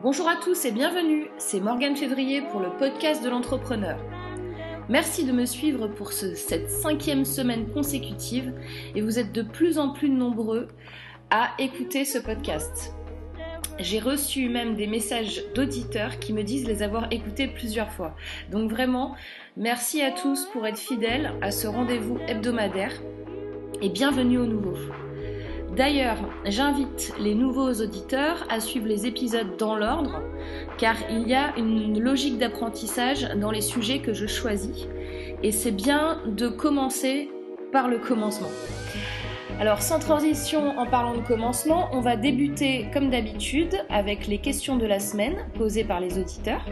Bonjour à tous et bienvenue, c'est Morgane Février pour le podcast de l'entrepreneur. Merci de me suivre pour cette cinquième semaine consécutive et vous êtes de plus en plus nombreux à écouter ce podcast. J'ai reçu même des messages d'auditeurs qui me disent les avoir écoutés plusieurs fois. Donc vraiment, merci à tous pour être fidèles à ce rendez-vous hebdomadaire et bienvenue au nouveau. D'ailleurs, j'invite les nouveaux auditeurs à suivre les épisodes dans l'ordre, car il y a une logique d'apprentissage dans les sujets que je choisis, et c'est bien de commencer par le commencement. Alors sans transition en parlant de commencement, on va débuter comme d'habitude avec les questions de la semaine posées par les auditeurs.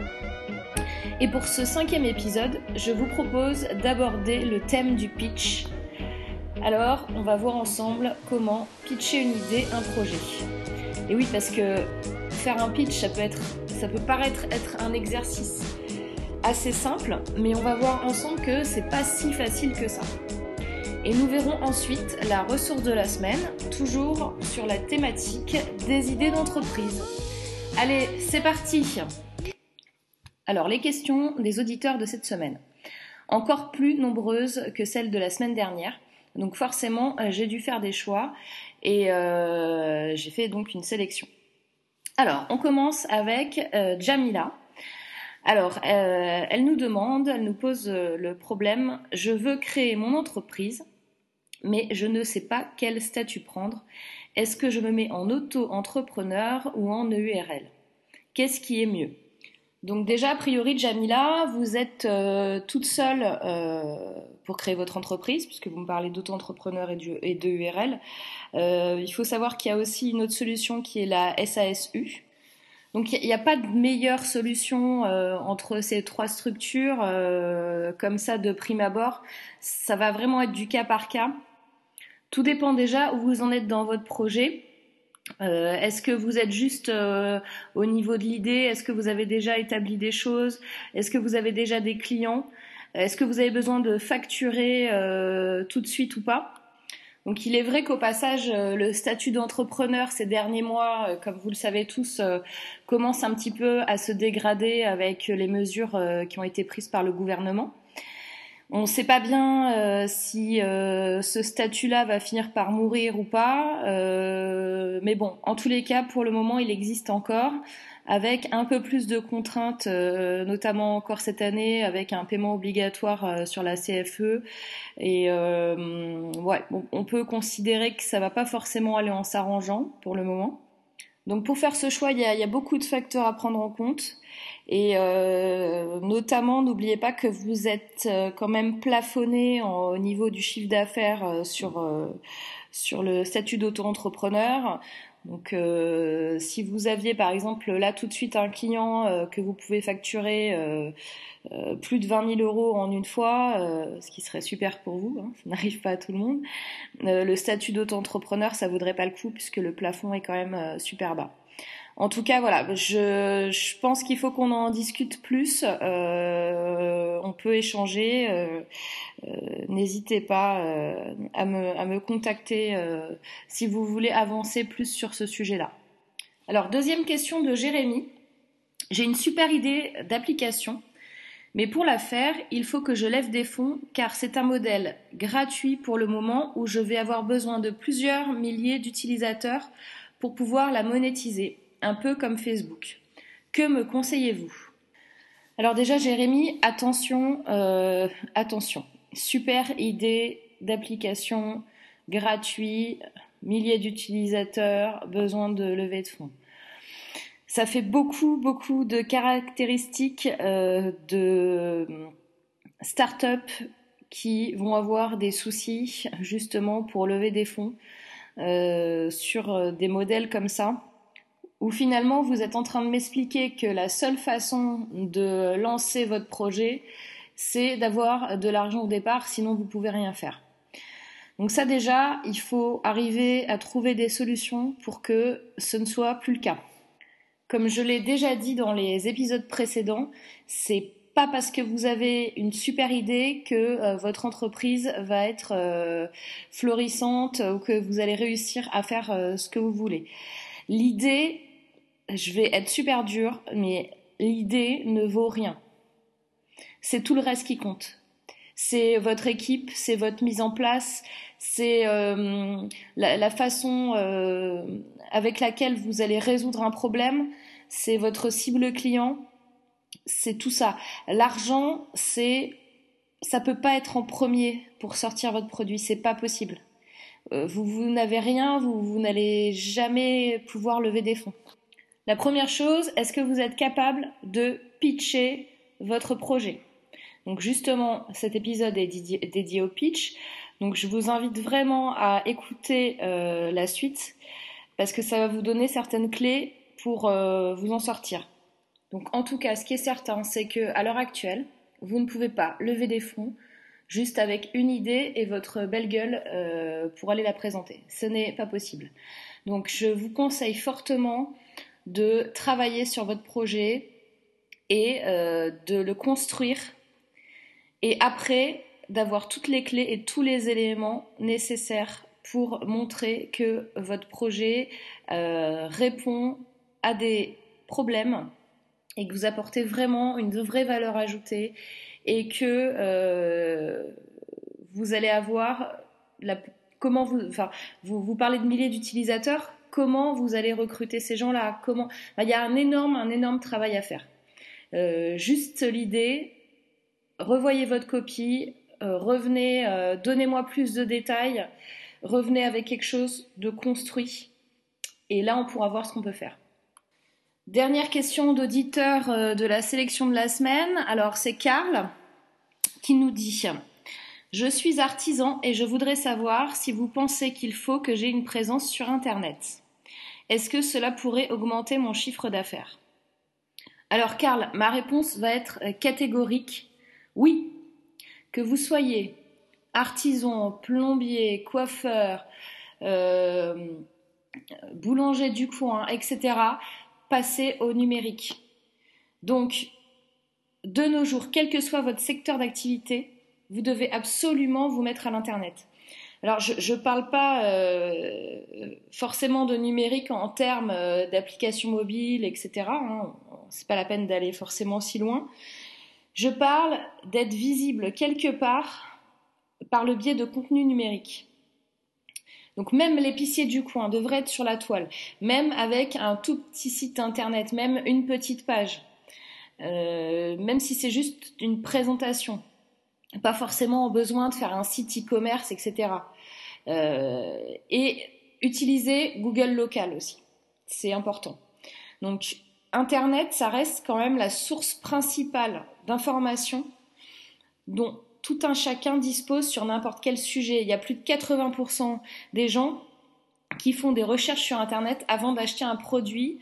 Et pour ce cinquième épisode, je vous propose d'aborder le thème du pitch. Alors, on va voir ensemble comment pitcher une idée, un projet. Et oui, parce que faire un pitch, ça peut, paraître être un exercice assez simple, mais on va voir ensemble que c'est pas si facile que ça. Et nous verrons ensuite la ressource de la semaine, toujours sur la thématique des idées d'entreprise. Allez, c'est parti Alors, les questions des auditeurs de cette semaine. Encore plus nombreuses que celles de la semaine dernière. Donc forcément, euh, j'ai dû faire des choix et euh, j'ai fait donc une sélection. Alors, on commence avec euh, Jamila. Alors, elle nous demande, elle nous pose le problème, je veux créer mon entreprise, mais je ne sais pas quel statut prendre. Est-ce que je me mets en auto-entrepreneur ou en EURL Qu'est-ce qui est mieux? Donc déjà, a priori, Jamila, vous êtes euh, toute seule euh, pour créer votre entreprise, puisque vous me parlez d'auto-entrepreneur et, de URL. Euh, il faut savoir qu'il y a aussi une autre solution qui est la SASU. Donc il n'y a, pas de meilleure solution entre ces trois structures comme ça de prime abord. Ça va vraiment être du cas par cas. Tout dépend déjà où vous en êtes dans votre projet. Euh, est-ce que vous êtes juste euh, au niveau de l'idée? Est-ce que vous avez déjà établi des choses? Est-ce que vous avez déjà des clients? Est-ce que vous avez besoin de facturer euh, tout de suite ou pas? Donc il est vrai qu'au passage, le statut d'entrepreneur ces derniers mois, comme vous le savez tous, commence un petit peu à se dégrader avec les mesures qui ont été prises par le gouvernement. On ne sait pas bien euh, si euh, ce statut-là va finir par mourir ou pas, euh, mais bon, en tous les cas, pour le moment, il existe encore, avec un peu plus de contraintes, notamment encore cette année, avec un paiement obligatoire sur la CFE. Et ouais, on peut considérer que ça va pas forcément aller en s'arrangeant pour le moment. Donc pour faire ce choix, il y a beaucoup de facteurs à prendre en compte. Et euh, notamment, n'oubliez pas que vous êtes euh, quand même plafonné au niveau du chiffre d'affaires euh, sur, sur le statut d'auto-entrepreneur. Donc, euh, si vous aviez par exemple là tout de suite un client que vous pouvez facturer plus de 20 000 euros en une fois, ce qui serait super pour vous, hein, ça n'arrive pas à tout le monde, le statut d'auto-entrepreneur, ça vaudrait pas le coup puisque le plafond est quand même super bas. En tout cas, voilà, je, pense qu'il faut qu'on en discute plus. Euh, on peut échanger. Euh, euh, n'hésitez pas à, me, à me contacter si vous voulez avancer plus sur ce sujet-là. Alors, deuxième question de Jérémy. J'ai une super idée d'application. Mais pour la faire, il faut que je lève des fonds car c'est un modèle gratuit pour le moment où je vais avoir besoin de plusieurs milliers d'utilisateurs pour pouvoir la monétiser un peu comme Facebook. Que me conseillez-vous? Alors déjà, Jérémy, attention, euh, attention. Super idée d'application gratuit, milliers d'utilisateurs, besoin de levée de fonds. Ça fait beaucoup, beaucoup de caractéristiques euh, de start-up qui vont avoir des soucis justement pour lever des fonds euh, sur des modèles comme ça où finalement vous êtes en train de m'expliquer que la seule façon de lancer votre projet, c'est d'avoir de l'argent au départ, sinon vous pouvez rien faire. Donc ça déjà, il faut arriver à trouver des solutions pour que ce ne soit plus le cas. Comme je l'ai déjà dit dans les épisodes précédents, c'est pas parce que vous avez une super idée que euh, votre entreprise va être euh, florissante ou que vous allez réussir à faire euh, ce que vous voulez. L'idée, je vais être super dure, mais l'idée ne vaut rien. C'est tout le reste qui compte. C'est votre équipe, c'est votre mise en place, c'est euh, la, façon euh, avec laquelle vous allez résoudre un problème, c'est votre cible client, c'est tout ça. L'argent, c'est ça peut pas être en premier pour sortir votre produit, c'est pas possible. Euh, vous, n'avez rien, vous n'allez jamais pouvoir lever des fonds. La première chose, est-ce que vous êtes capable de pitcher votre projet? Donc justement, cet épisode est dédié, au pitch. Donc je vous invite vraiment à écouter euh, la suite parce que ça va vous donner certaines clés pour euh, vous en sortir. Donc en tout cas, ce qui est certain, c'est que à l'heure actuelle, vous ne pouvez pas lever des fonds juste avec une idée et votre belle gueule euh, pour aller la présenter. Ce n'est pas possible. Donc je vous conseille fortement de travailler sur votre projet et euh, de le construire. Et après d'avoir toutes les clés et tous les éléments nécessaires pour montrer que votre projet euh, répond à des problèmes et que vous apportez vraiment une vraie valeur ajoutée et que euh, vous allez avoir la, comment vous, enfin, vous, vous parlez de milliers d'utilisateurs, comment vous allez recruter ces gens-là, comment, il y a un énorme, un énorme travail à faire. Euh, juste l'idée, revoyez votre copie, euh, revenez, donnez-moi plus de détails, revenez avec quelque chose de construit, et là on pourra voir ce qu'on peut faire. Dernière question d'auditeur euh, de la sélection de la semaine. Alors c'est Karl qui nous dit Je suis artisan et je voudrais savoir si vous pensez qu'il faut que j'ai une présence sur Internet. Est-ce que cela pourrait augmenter mon chiffre d'affaires? Alors Karl, ma réponse va être euh, catégorique. Oui, que vous soyez artisan, plombier, coiffeur, euh, boulanger du coin, etc passer au numérique. Donc, de nos jours, quel que soit votre secteur d'activité, vous devez absolument vous mettre à l'Internet. Alors, je ne parle pas euh, forcément de numérique en termes euh, d'applications mobiles, etc. Hein. C'est pas la peine d'aller forcément si loin. Je parle d'être visible quelque part par le biais de contenu numérique. Donc même l'épicier du coin devrait être sur la toile, même avec un tout petit site internet, même une petite page, euh, même si c'est juste une présentation. Pas forcément besoin de faire un site e-commerce, etc. Euh, et utiliser Google Local aussi, c'est important. Donc Internet, ça reste quand même la source principale d'information dont tout un chacun dispose sur n'importe quel sujet. Il y a plus de 80% des gens qui font des recherches sur Internet avant d'acheter un produit,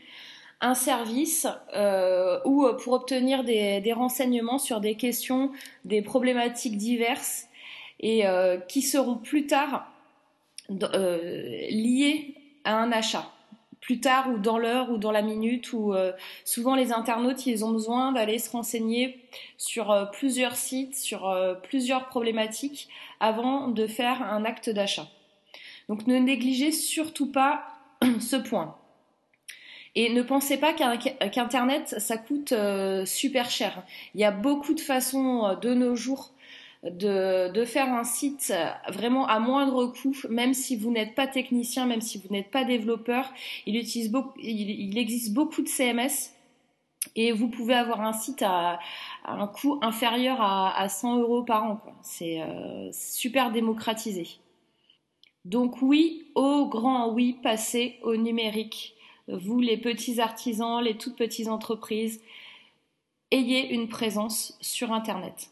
un service euh, ou pour obtenir des, renseignements sur des questions, des problématiques diverses et euh, qui seront plus tard euh, liées à un achat plus tard ou dans l'heure ou dans la minute euh, souvent les internautes ont besoin d'aller se renseigner sur euh, plusieurs sites, sur euh, plusieurs problématiques avant de faire un acte d'achat. Donc ne négligez surtout pas ce point. Et ne pensez pas qu'Internet, ça coûte super cher. Il y a beaucoup de façons de nos jours de, faire un site vraiment à moindre coût, même si vous n'êtes pas technicien, même si vous n'êtes pas développeur. Il, utilise il, existe beaucoup de CMS et vous pouvez avoir un site à, un coût inférieur à, 100 euros par an. C'est euh, super démocratisé. Donc oui, au grand oui, passez au numérique. Vous, les petits artisans, les toutes petites entreprises, ayez une présence sur Internet.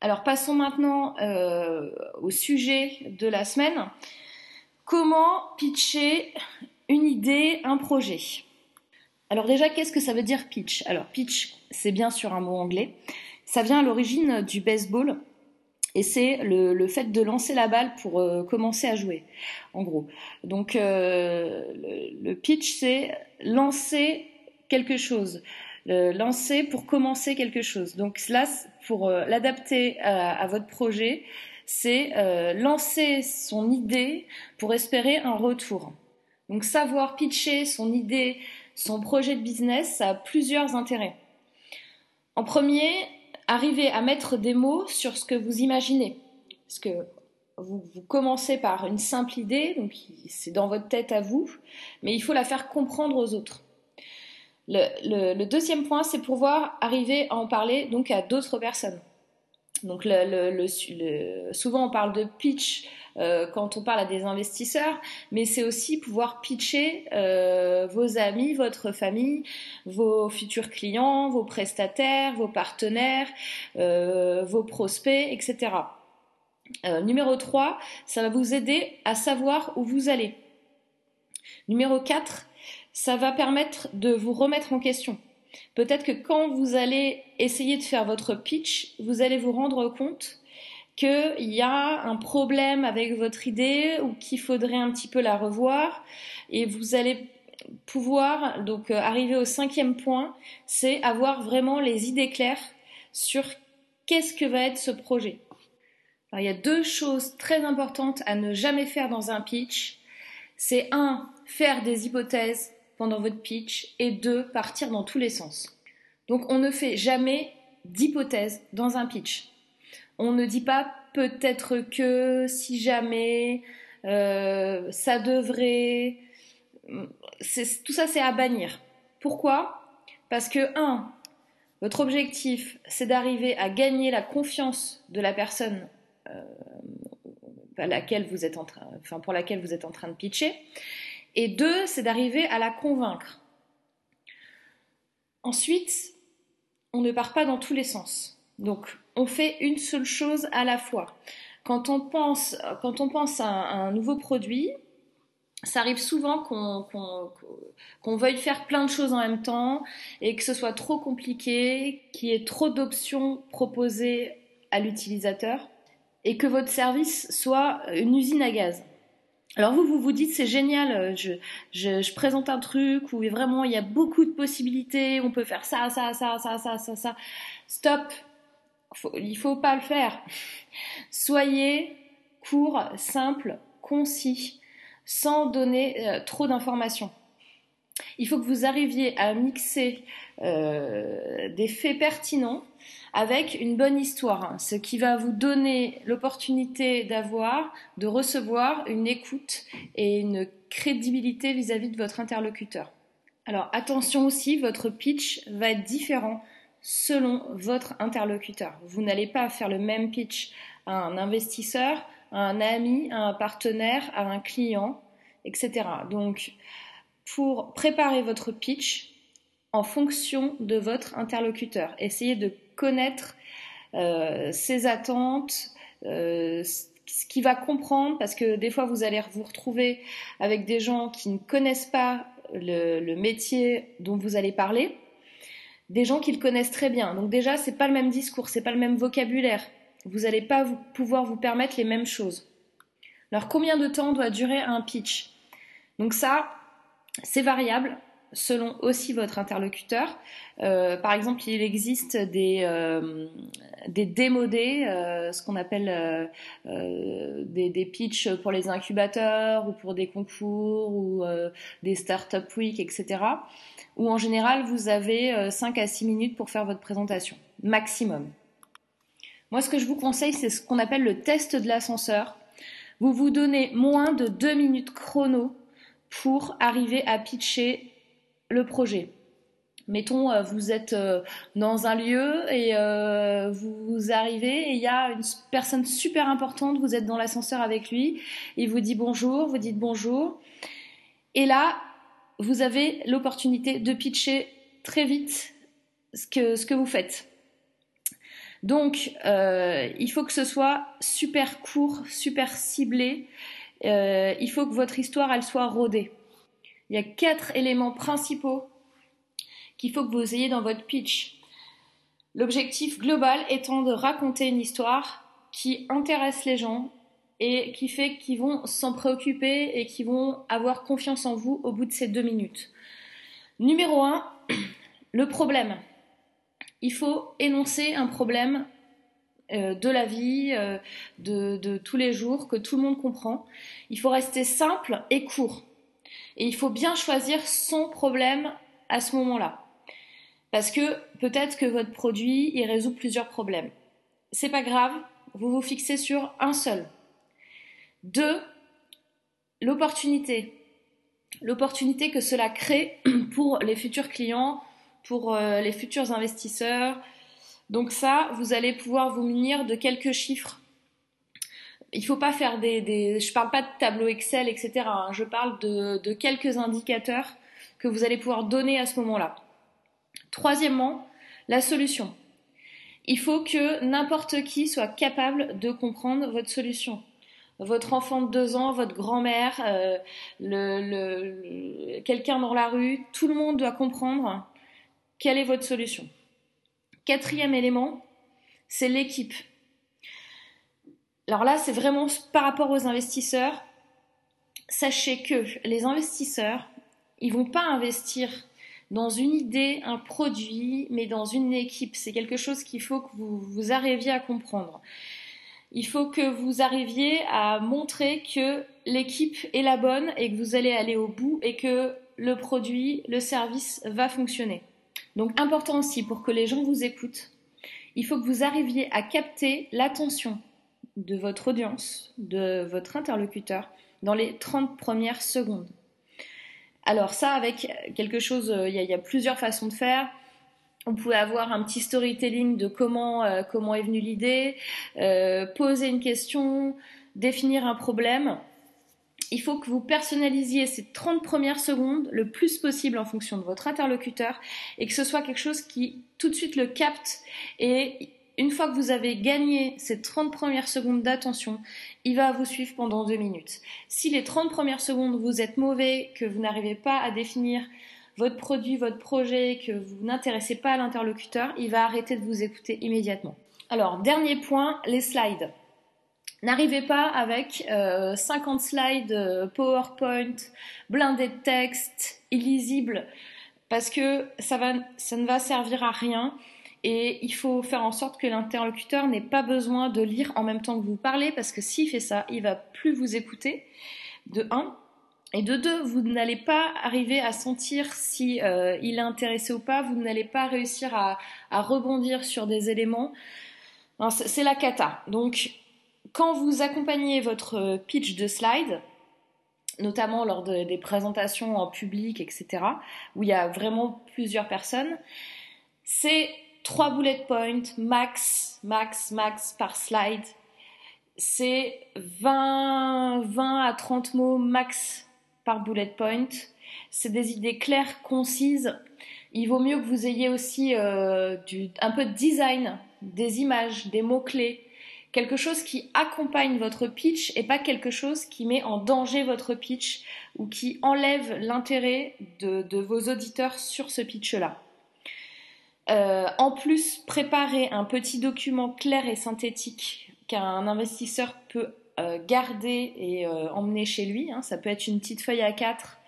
Alors passons maintenant euh, au sujet de la semaine. Comment pitcher une idée, un projet? Alors déjà, qu'est-ce que ça veut dire pitch? Alors pitch, c'est bien sûr un mot anglais. Ça vient à l'origine du baseball et c'est le, fait de lancer la balle pour euh, commencer à jouer, en gros. Donc euh, le, pitch, c'est lancer quelque chose, lancer pour commencer quelque chose. Donc là, pour euh, l'adapter à, votre projet, c'est euh, lancer son idée pour espérer un retour. Donc savoir pitcher son idée son projet de business, ça a plusieurs intérêts. En premier, arriver à mettre des mots sur ce que vous imaginez. Parce que vous, commencez par une simple idée, donc c'est dans votre tête à vous, mais il faut la faire comprendre aux autres. Le, deuxième point, c'est pouvoir arriver à en parler donc à d'autres personnes. Donc souvent on parle de pitch euh, quand on parle à des investisseurs, mais c'est aussi pouvoir pitcher euh, vos amis, votre famille, vos futurs clients, vos prestataires, vos partenaires, euh, vos prospects, etc. numéro 3, ça va vous aider à savoir où vous allez. Numéro 4, ça va permettre de vous remettre en question. Peut-être que quand vous allez essayer de faire votre pitch, vous allez vous rendre compte qu'il y a un problème avec votre idée ou qu'il faudrait un petit peu la revoir et vous allez pouvoir donc euh, arriver au cinquième point, c'est avoir vraiment les idées claires sur qu'est-ce que va être ce projet. il y a deux choses très importantes à ne jamais faire dans un pitch. C'est un, faire des hypothèses pendant votre pitch et deux, partir dans tous les sens. Donc on ne fait jamais d'hypothèses dans un pitch. On ne dit pas peut-être que, si jamais, euh, ça devrait. Tout ça, c'est à bannir. Pourquoi? Parce que, un, votre objectif, c'est d'arriver à gagner la confiance de la personne euh, pour laquelle vous êtes en train de pitcher. Et deux, c'est d'arriver à la convaincre. Ensuite, on ne part pas dans tous les sens. Donc, on fait une seule chose à la fois. Quand on pense, quand on pense à, un, nouveau produit, ça arrive souvent qu'on veuille faire plein de choses en même temps et que ce soit trop compliqué, qu'il y ait trop d'options proposées à l'utilisateur et que votre service soit une usine à gaz. Alors vous, vous vous dites c'est génial, je, je, présente un truc où vraiment il y a beaucoup de possibilités, on peut faire ça, ça, ça, ça, ça, ça, ça. Stop, il il faut pas le faire. Soyez court, simple, concis, sans donner euh, trop d'informations. Il faut que vous arriviez à mixer euh, des faits pertinents avec une bonne histoire, hein. ce qui va vous donner l'opportunité d'avoir, de recevoir une écoute et une crédibilité vis à -vis de votre interlocuteur. Alors attention aussi, votre pitch va être différent selon votre interlocuteur. Vous n'allez pas faire le même pitch à un investisseur, à un ami, à un partenaire, à un client, etc. Donc, pour préparer votre pitch en fonction de votre interlocuteur, essayez de connaître euh, ses attentes, euh, ce qu'il va comprendre, parce que des fois vous allez vous retrouver avec des gens qui ne connaissent pas le métier dont vous allez parler des gens qui le connaissent très bien. Donc déjà, c'est pas le même discours, c'est pas le même vocabulaire. Vous n'allez pas pouvoir vous permettre les mêmes choses. Alors combien de temps doit durer un pitch? Donc ça, c'est variable selon aussi votre interlocuteur. Euh, par exemple, il existe des, euh, des démodés, euh, ce qu'on appelle des, des pitchs pour les incubateurs ou pour des concours ou des startup week, etc. Où en général, vous avez 5 à 6 minutes pour faire votre présentation, maximum. Moi, ce que je vous conseille, c'est ce qu'on appelle le test de l'ascenseur. Vous vous donnez moins de 2 minutes chrono pour arriver à pitcher le projet. Mettons, euh, vous êtes euh, dans un lieu et euh, vous arrivez et il y a une personne super importante, vous êtes dans l'ascenseur avec lui, il vous dit bonjour, vous dites bonjour. Et là, vous avez l'opportunité de pitcher très vite ce que, ce que vous faites. Donc, il faut que ce soit super court, super ciblé. il faut que votre histoire, elle soit rodée. Il y a quatre éléments principaux qu'il faut que vous ayez dans votre pitch. L'objectif global étant de raconter une histoire qui intéresse les gens et qui fait qu'ils vont s'en préoccuper et qu'ils vont avoir confiance en vous au bout de ces deux minutes. Numéro 1, le problème. Il faut énoncer un problème euh, de la vie, euh, de tous les jours, que tout le monde comprend. Il faut rester simple et court. Et il faut bien choisir son problème à ce moment-là. Parce que peut-être que votre produit, il résout plusieurs problèmes. C'est pas grave, vous vous fixez sur un seul. Deux, l'opportunité. L'opportunité que cela crée pour les futurs clients, pour euh, les futurs investisseurs. Donc ça, vous allez pouvoir vous munir de quelques chiffres. Il faut pas faire des, des je parle pas de tableau Excel, etc. Hein. Je parle de, quelques indicateurs que vous allez pouvoir donner à ce moment-là. Troisièmement, la solution. Il faut que n'importe qui soit capable de comprendre votre solution. Votre enfant de deux ans, votre grand-mère, euh, quelqu'un dans la rue, tout le monde doit comprendre quelle est votre solution. Quatrième élément, c'est l'équipe. Alors là, c'est vraiment par rapport aux investisseurs. Sachez que les investisseurs, ils vont pas investir dans une idée, un produit, mais dans une équipe. C'est quelque chose qu'il faut que vous arriviez à comprendre. Il faut que vous arriviez à montrer que l'équipe est la bonne et que vous allez aller au bout et que le produit, le service va fonctionner. Donc important aussi pour que les gens vous écoutent, il faut que vous arriviez à capter l'attention de votre audience, de votre interlocuteur dans les 30 premières secondes. Alors ça, avec quelque chose, euh, il y, a plusieurs façons de faire. On pouvait avoir un petit storytelling de comment euh, comment est venue l'idée, euh, poser une question, définir un problème. Il faut que vous personnalisiez ces 30 premières secondes le plus possible en fonction de votre interlocuteur et que ce soit quelque chose qui tout de suite le capte et une fois que vous avez gagné ces 30 premières secondes d'attention, il va vous suivre pendant deux minutes. Si les 30 premières secondes vous êtes mauvais, que vous n'arrivez pas à définir votre produit, votre projet, que vous n'intéressez pas à l'interlocuteur, il va arrêter de vous écouter immédiatement. Alors, dernier point, les slides. N'arrivez pas avec 50 euh, slides euh, PowerPoint, blindés de texte, illisibles, parce que ça, ne va servir à rien. Et il faut faire en sorte que l'interlocuteur n'ait pas besoin de lire en même temps que vous parlez, parce que s'il fait ça, il va plus vous écouter, de un. Et de deux, vous n'allez pas arriver à sentir si euh, il est intéressé ou pas, vous n'allez pas réussir à, rebondir sur des éléments. C'est la cata. Donc, quand vous accompagnez votre pitch de slide, notamment lors des présentations en public, etc., où il y a vraiment plusieurs personnes, c'est 3 bullet points max, max, max par slide. C'est 20, 20 à 30 mots max par bullet point. C'est des idées claires, concises. Il vaut mieux que vous ayez aussi euh, un peu de design, des images, des mots-clés, quelque chose qui accompagne votre pitch et pas quelque chose qui met en danger votre pitch ou qui enlève l'intérêt de vos auditeurs sur ce pitch-là. Euh, en plus, préparer un petit document clair et synthétique qu'un investisseur peut euh, garder et euh, emmener chez lui. Hein. Ça peut être une petite feuille à 4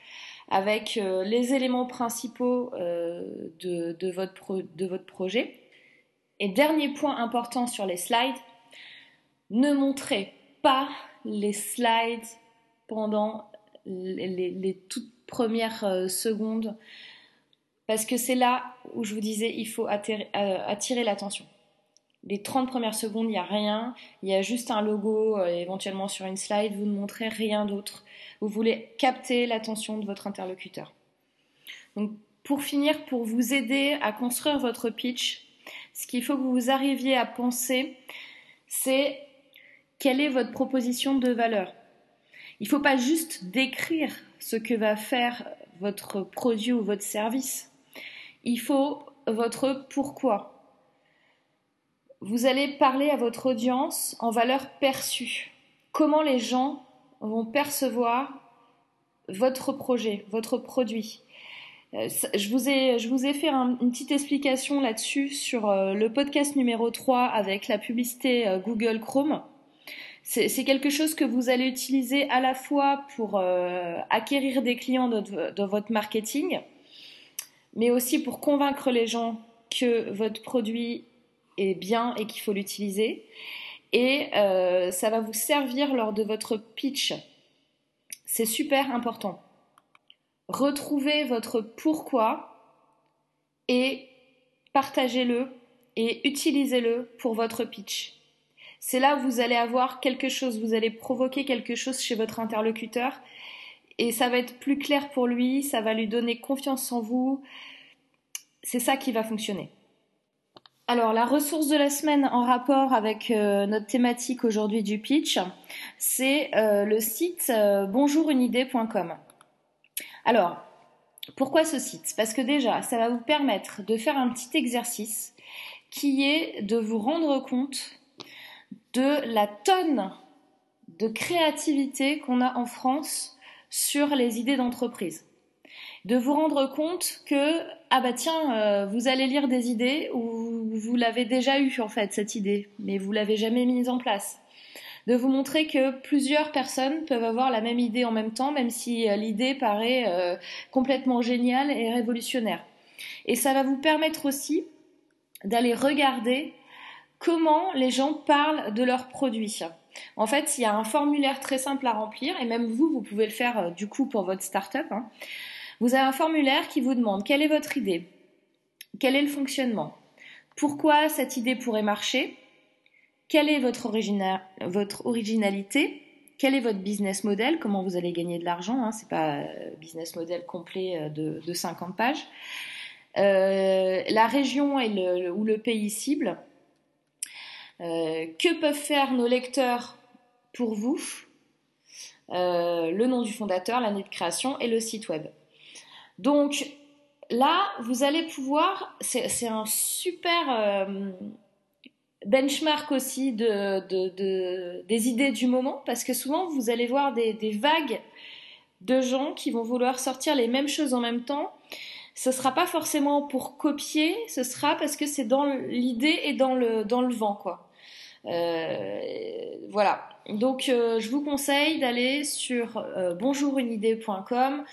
avec les éléments principaux de, votre de votre projet. Et dernier point important sur les slides, ne montrez pas les slides pendant les toutes premières secondes parce que c'est là où je vous disais, il faut attirer, euh, l'attention. Les 30 premières secondes, il n'y a rien. Il y a juste un logo, euh, éventuellement sur une slide. Vous ne montrez rien d'autre. Vous voulez capter l'attention de votre interlocuteur. Donc, pour finir, pour vous aider à construire votre pitch, ce qu'il faut que vous arriviez à penser, c'est quelle est votre proposition de valeur. Il ne faut pas juste décrire ce que va faire votre produit ou votre service il faut votre pourquoi. Vous allez parler à votre audience en valeur perçue. Comment les gens vont percevoir votre projet, votre produit? Euh, je vous ai, fait une petite explication là-dessus sur euh, le podcast numéro 3 avec la publicité euh, Google Chrome. C'est quelque chose que vous allez utiliser à la fois pour acquérir des clients dans votre marketing, mais aussi pour convaincre les gens que votre produit est bien et qu'il faut l'utiliser. Et euh, ça va vous servir lors de votre pitch. C'est super important. retrouvez votre pourquoi et partagez-le et utilisez-le pour votre pitch. C'est là où vous allez avoir quelque chose, vous allez provoquer quelque chose chez votre interlocuteur et ça va être plus clair pour lui, ça va lui donner confiance en vous. C'est ça qui va fonctionner. Alors la ressource de la semaine en rapport avec euh, notre thématique aujourd'hui du pitch, c'est euh, le site euh, bonjourunidée.com. Alors, pourquoi ce site? Parce que déjà, ça va vous permettre de faire un petit exercice qui est de vous rendre compte de la tonne de créativité qu'on a en France sur les idées d'entreprise. De vous rendre compte que, ah bah tiens, euh, vous allez lire des idées où vous l'avez déjà eu en fait, cette idée, mais vous l'avez jamais mise en place. De vous montrer que plusieurs personnes peuvent avoir la même idée en même temps, même si euh, l'idée paraît euh, complètement géniale et révolutionnaire. Et ça va vous permettre aussi d'aller regarder comment les gens parlent de leurs produits. En fait, il y a un formulaire très simple à remplir, et même vous, vous pouvez le faire euh, du coup pour votre startup. Hein. Vous avez un formulaire qui vous demande quelle est votre idée, quel est le fonctionnement, pourquoi cette idée pourrait marcher, quelle est votre, originalité, quel est votre business model, comment vous allez gagner de l'argent, hein, c'est pas euh, business model complet euh, de, de 50 pages, la région ou le pays cible, euh, que peuvent faire nos lecteurs pour vous euh, Le nom du fondateur, l'année de création et le site web. Donc là, vous allez pouvoir, c'est un super euh, benchmark aussi de, des idées du moment, parce que souvent vous allez voir des, des, vagues de gens qui vont vouloir sortir les mêmes choses en même temps. Ce sera pas forcément pour copier, ce sera parce que c'est dans l'idée et dans le, dans vent, quoi. Euh, voilà. Donc, euh, je vous conseille d'aller sur euh, bonjourunidée.com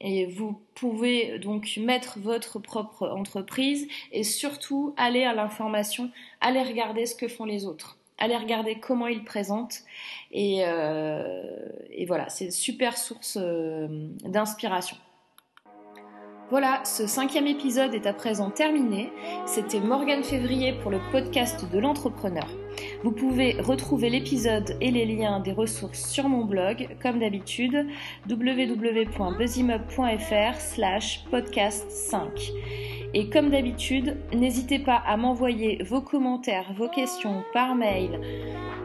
et vous pouvez donc mettre votre propre entreprise et surtout aller à l'information, aller regarder ce que font les autres, aller regarder comment ils présentent et, et voilà, c'est une super source d'inspiration. Voilà, ce cinquième épisode est à présent terminé. C'était Morgane Février pour le podcast de l'entrepreneur. Vous pouvez retrouver l'épisode et les liens des ressources sur mon blog, comme d'habitude, www.buzzymub.fr slash podcast 5. Et comme d'habitude, n'hésitez pas à m'envoyer vos commentaires, vos questions par mail,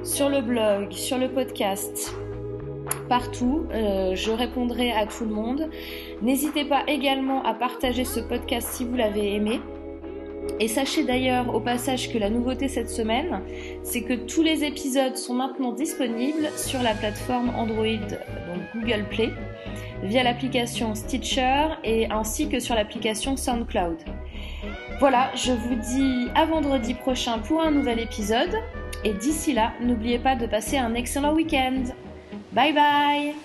sur le blog, sur le podcast, partout. Euh, je répondrai à tout le monde. N'hésitez pas également à partager ce podcast si vous l'avez aimé. Et sachez d'ailleurs au passage que la nouveauté cette semaine, c'est que tous les épisodes sont maintenant disponibles sur la plateforme Android, donc Google Play, via l'application Stitcher et ainsi que sur l'application SoundCloud. Voilà, je vous dis à vendredi prochain pour un nouvel épisode. Et d'ici là, n'oubliez pas de passer un excellent week-end. Bye bye